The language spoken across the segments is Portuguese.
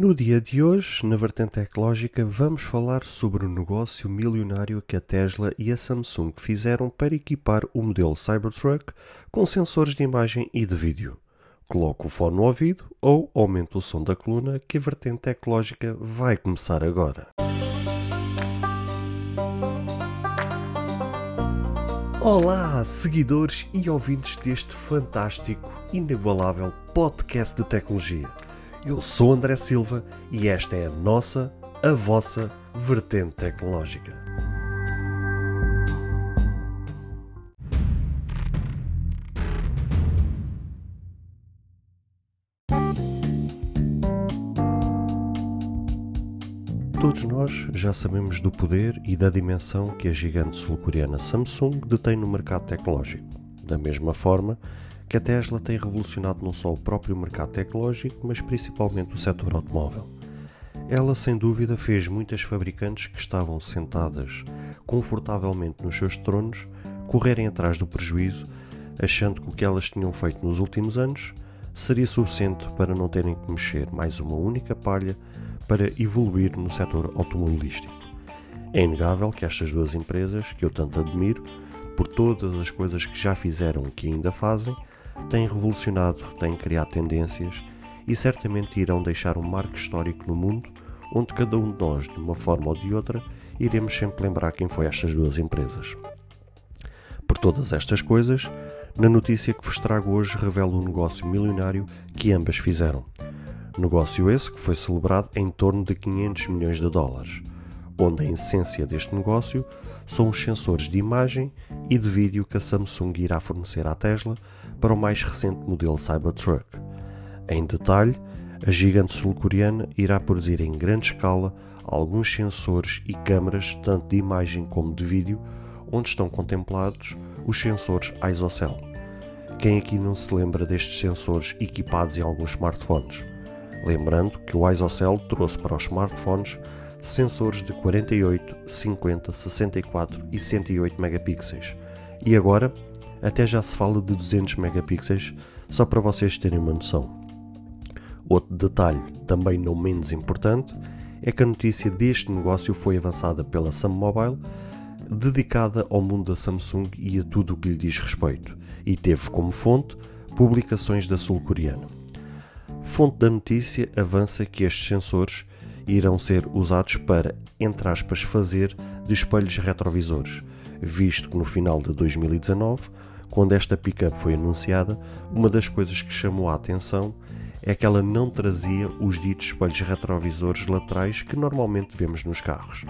No dia de hoje, na vertente tecnológica, vamos falar sobre o negócio milionário que a Tesla e a Samsung fizeram para equipar o modelo Cybertruck com sensores de imagem e de vídeo. Coloque o fone no ouvido ou aumente o som da coluna que a vertente tecnológica vai começar agora. Olá, seguidores e ouvintes deste fantástico, inigualável podcast de tecnologia. Eu sou André Silva e esta é a nossa, a vossa vertente tecnológica. Todos nós já sabemos do poder e da dimensão que a gigante sul-coreana Samsung detém no mercado tecnológico. Da mesma forma que a Tesla tem revolucionado não só o próprio mercado tecnológico, mas principalmente o setor automóvel. Ela, sem dúvida, fez muitas fabricantes que estavam sentadas confortavelmente nos seus tronos correrem atrás do prejuízo, achando que o que elas tinham feito nos últimos anos seria suficiente para não terem que mexer mais uma única palha para evoluir no setor automobilístico. É inegável que estas duas empresas, que eu tanto admiro, por todas as coisas que já fizeram e que ainda fazem, têm revolucionado, têm criado tendências e certamente irão deixar um marco histórico no mundo onde cada um de nós, de uma forma ou de outra, iremos sempre lembrar quem foi estas duas empresas. Por todas estas coisas, na notícia que vos trago hoje revelo o negócio milionário que ambas fizeram. Negócio esse que foi celebrado em torno de 500 milhões de dólares, onde a essência deste negócio são os sensores de imagem e de vídeo que a Samsung irá fornecer à Tesla para o mais recente modelo Cybertruck. Em detalhe, a gigante sul-coreana irá produzir em grande escala alguns sensores e câmaras tanto de imagem como de vídeo, onde estão contemplados os sensores ISOCELL. Quem aqui não se lembra destes sensores equipados em alguns smartphones? Lembrando que o ISOCELL trouxe para os smartphones sensores de 48, 50, 64 e 108 megapixels. E agora até já se fala de 200 megapixels, só para vocês terem uma noção. Outro detalhe, também não menos importante, é que a notícia deste negócio foi avançada pela Sam Mobile, dedicada ao mundo da Samsung e a tudo o que lhe diz respeito, e teve como fonte publicações da sul-coreana. Fonte da notícia avança que estes sensores irão ser usados para, entre aspas, fazer de espelhos retrovisores, visto que no final de 2019, quando esta pickup foi anunciada, uma das coisas que chamou a atenção é que ela não trazia os ditos espelhos retrovisores laterais que normalmente vemos nos carros.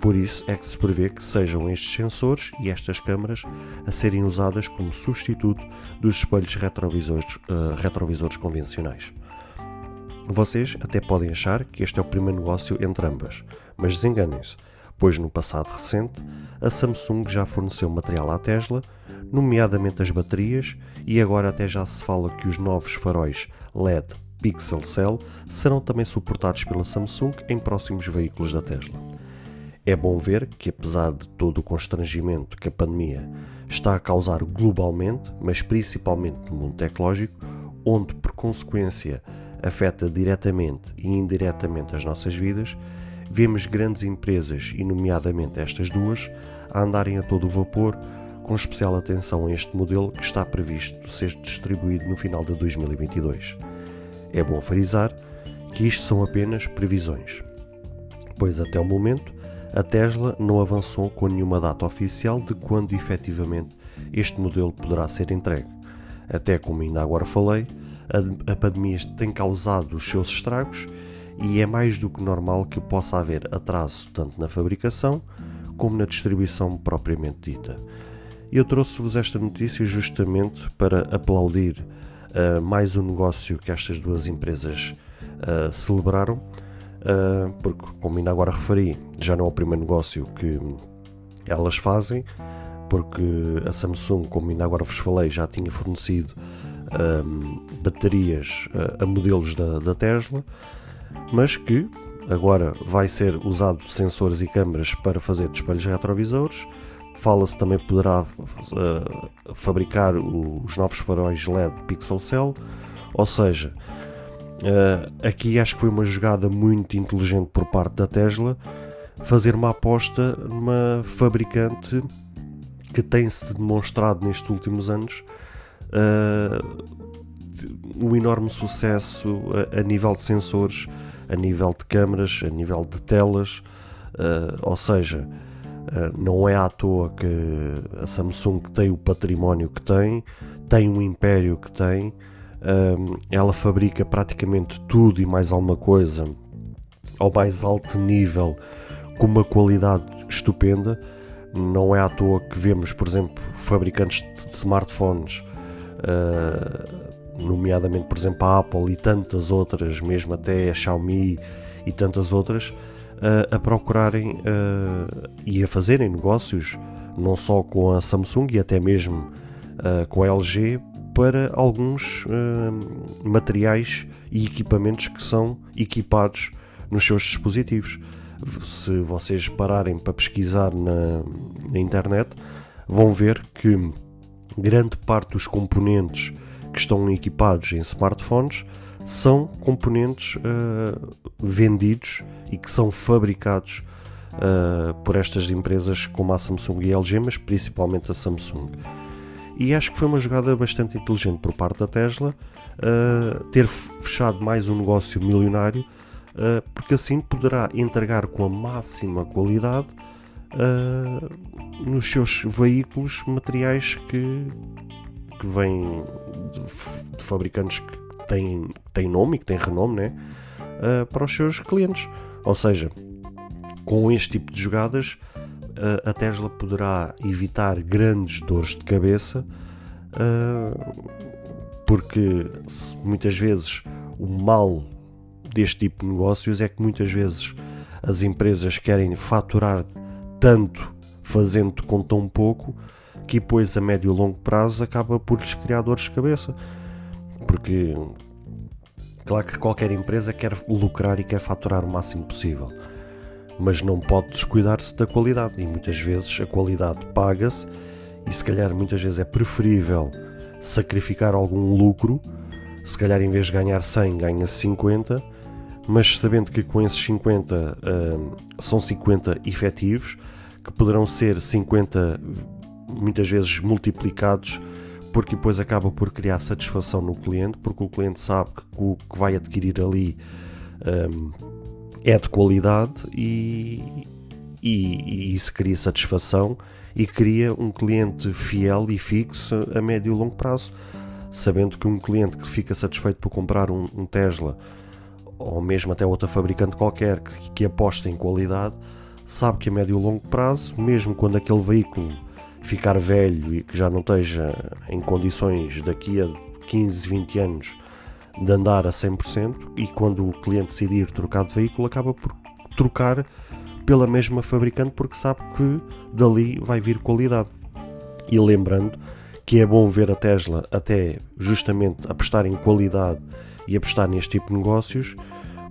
Por isso é que se prevê que sejam estes sensores e estas câmaras a serem usadas como substituto dos espelhos retrovisores, uh, retrovisores convencionais. Vocês até podem achar que este é o primeiro negócio entre ambas, mas desenganem-se, pois no passado recente a Samsung já forneceu material à Tesla, nomeadamente as baterias, e agora até já se fala que os novos faróis LED Pixel Cell serão também suportados pela Samsung em próximos veículos da Tesla. É bom ver que, apesar de todo o constrangimento que a pandemia está a causar globalmente, mas principalmente no mundo tecnológico, onde por consequência afeta diretamente e indiretamente as nossas vidas, vemos grandes empresas, e nomeadamente estas duas, a andarem a todo vapor, com especial atenção a este modelo que está previsto ser distribuído no final de 2022. É bom frisar que isto são apenas previsões, pois até o momento a Tesla não avançou com nenhuma data oficial de quando efetivamente este modelo poderá ser entregue. Até como ainda agora falei, a, a pandemia tem causado os seus estragos e é mais do que normal que possa haver atraso tanto na fabricação como na distribuição propriamente dita. Eu trouxe-vos esta notícia justamente para aplaudir uh, mais um negócio que estas duas empresas uh, celebraram, uh, porque, como ainda agora referi, já não é o primeiro negócio que elas fazem, porque a Samsung, como ainda agora vos falei, já tinha fornecido baterias uh, a modelos da, da, Tesla, mas que agora vai ser usado sensores e câmaras para fazer espelhos retrovisores. Fala-se também poderá uh, fabricar os novos faróis LED Pixel Cell, ou seja, Uh, aqui acho que foi uma jogada muito inteligente por parte da Tesla fazer uma aposta numa fabricante que tem-se demonstrado nestes últimos anos um enorme sucesso a, a, nível de sensores, a nível de câmaras, a nível de telas, uh, ou seja, uh, não é à toa que a Samsung tem o património que tem, tem o império que tem, ela fabrica praticamente tudo e mais alguma coisa ao mais alto nível com uma qualidade estupenda. Não é à toa que vemos, por exemplo, fabricantes de smartphones, uh, nomeadamente, por exemplo, a Apple e tantas outras, mesmo até a Xiaomi e tantas outras, uh, a procurarem uh, e a fazerem negócios, não só com a Samsung e até mesmo com a LG, para alguns materiais e equipamentos que são equipados nos seus dispositivos. Se vocês pararem para pesquisar na, na internet, vão ver que grande parte dos componentes que estão equipados em smartphones são componentes uh, vendidos e que são fabricados uh, por estas empresas como a Samsung e a LG, mas principalmente a Samsung. E acho que foi uma jogada bastante inteligente por parte da Tesla uh, ter fechado mais um negócio milionário porque assim poderá entregar com a máxima qualidade uh, nos seus veículos materiais que, que vêm de, de fabricantes que têm, têm nome e que têm renome né? Uh, para os seus clientes. Ou seja, com este tipo de jogadas, a Tesla poderá evitar grandes dores de cabeça, porque muitas vezes o mal deste tipo de negócios é que muitas vezes as empresas querem faturar tanto fazendo com tão pouco que depois a médio e longo prazo acaba por lhes criar dores de cabeça. Porque claro que qualquer empresa quer lucrar e quer faturar o máximo possível, mas não pode descuidar-se da qualidade e muitas vezes a qualidade paga-se e se calhar muitas vezes é preferível sacrificar algum lucro, se calhar em vez de ganhar 100 ganha 50 mas sabendo que com esses 50 uh, são 50 efetivos, que poderão ser 50 muitas vezes multiplicados, porque depois acaba por criar satisfação no cliente, porque o cliente sabe que o que vai adquirir ali um, é de qualidade e, e, e isso cria satisfação e cria um cliente fiel e fixo a médio e longo prazo. Sabendo que um cliente que fica satisfeito por comprar um, um Tesla ou mesmo até outra fabricante qualquer que, que aposta em qualidade, sabe que a médio e longo prazo, mesmo quando aquele veículo ficar velho e que já não esteja em condições daqui a 15, 20 anos de andar a 100%, e quando o cliente decidir trocar de veículo, acaba por trocar pela mesma fabricante porque sabe que dali vai vir qualidade. E lembrando que é bom ver a Tesla até justamente apostar em qualidade e apostar neste tipo de negócios,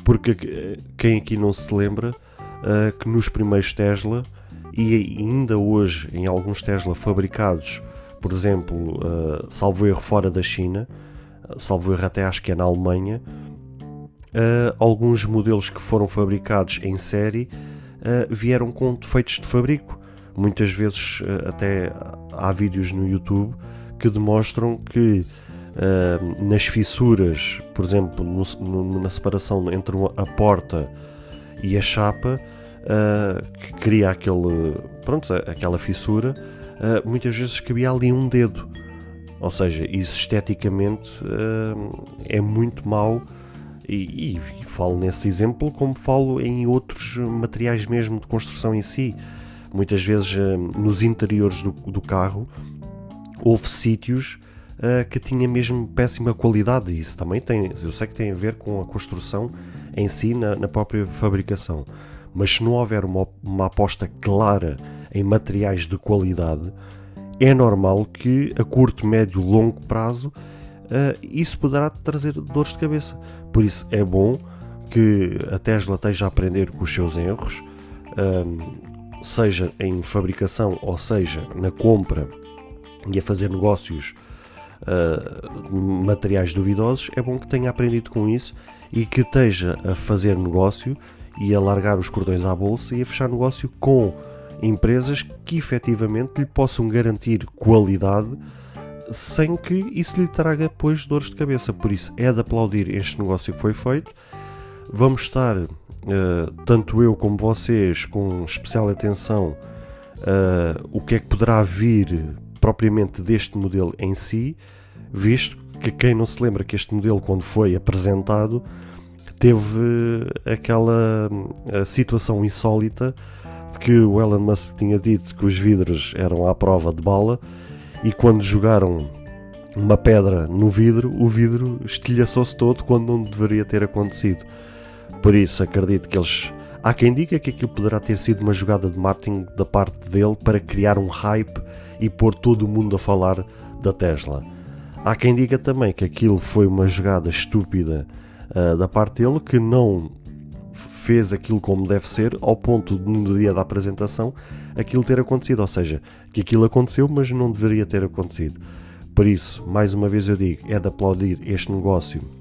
porque quem aqui não se lembra uh, que nos primeiros Tesla e ainda hoje em alguns Tesla fabricados, por exemplo, uh, salvo erro fora da China, salvo erro até acho que é na Alemanha, uh, alguns modelos que foram fabricados em série uh, vieram com defeitos de fabrico. Muitas vezes até há vídeos no YouTube que demonstram que uh, nas fissuras, por exemplo, no, no, na separação entre a porta e a chapa, uh, que cria aquele, pronto, aquela fissura, uh, muitas vezes cabia ali um dedo. Ou seja, isso esteticamente é muito mau. E, e, falo nesse exemplo como falo em outros materiais mesmo de construção em si. Muitas vezes nos interiores do, do carro houve sítios uh, que tinha mesmo péssima qualidade. Isso também tem, eu sei que tem a ver com a construção em si, na, na própria fabricação. Mas se não houver uma, uma aposta clara em materiais de qualidade, é normal que a curto, médio, longo prazo uh, isso poderá trazer dores de cabeça. Por isso é bom que a Tesla esteja a aprender com os seus erros, um, seja em fabricação ou seja na compra e a fazer negócios uh, materiais duvidosos, é bom que tenha aprendido com isso e que esteja a fazer negócio e a largar os cordões à bolsa e a fechar negócio com empresas que efetivamente lhe possam garantir qualidade sem que isso lhe traga depois dores de cabeça. Por isso é de aplaudir este negócio que foi feito. Vamos estar, uh, tanto eu como vocês, com especial atenção uh, o que é que poderá vir propriamente deste modelo em si, visto que quem não se lembra que este modelo, quando foi apresentado, teve aquela situação insólita de que o Elon Musk tinha dito que os vidros eram à prova de bala e quando jogaram uma pedra no vidro, o vidro estilhaçou-se todo quando não deveria ter acontecido. Por isso acredito que eles. Há quem diga que aquilo poderá ter sido uma jogada de marketing da parte dele para criar um hype e pôr todo o mundo a falar da Tesla. Há quem diga também que aquilo foi uma jogada estúpida uh, da parte dele que não fez aquilo como deve ser, ao ponto de no dia da apresentação aquilo ter acontecido. Ou seja, que aquilo aconteceu, mas não deveria ter acontecido. Por isso, mais uma vez eu digo, é de aplaudir este negócio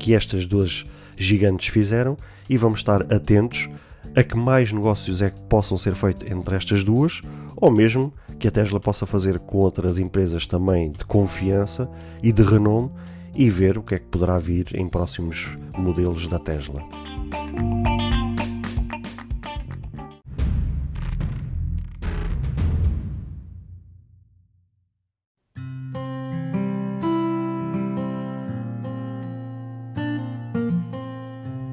que estas duas gigantes fizeram e vamos estar atentos a que mais negócios é que possam ser feitos entre estas duas, ou mesmo que a Tesla possa fazer com outras empresas também de confiança e de renome e ver o que é que poderá vir em próximos modelos da Tesla.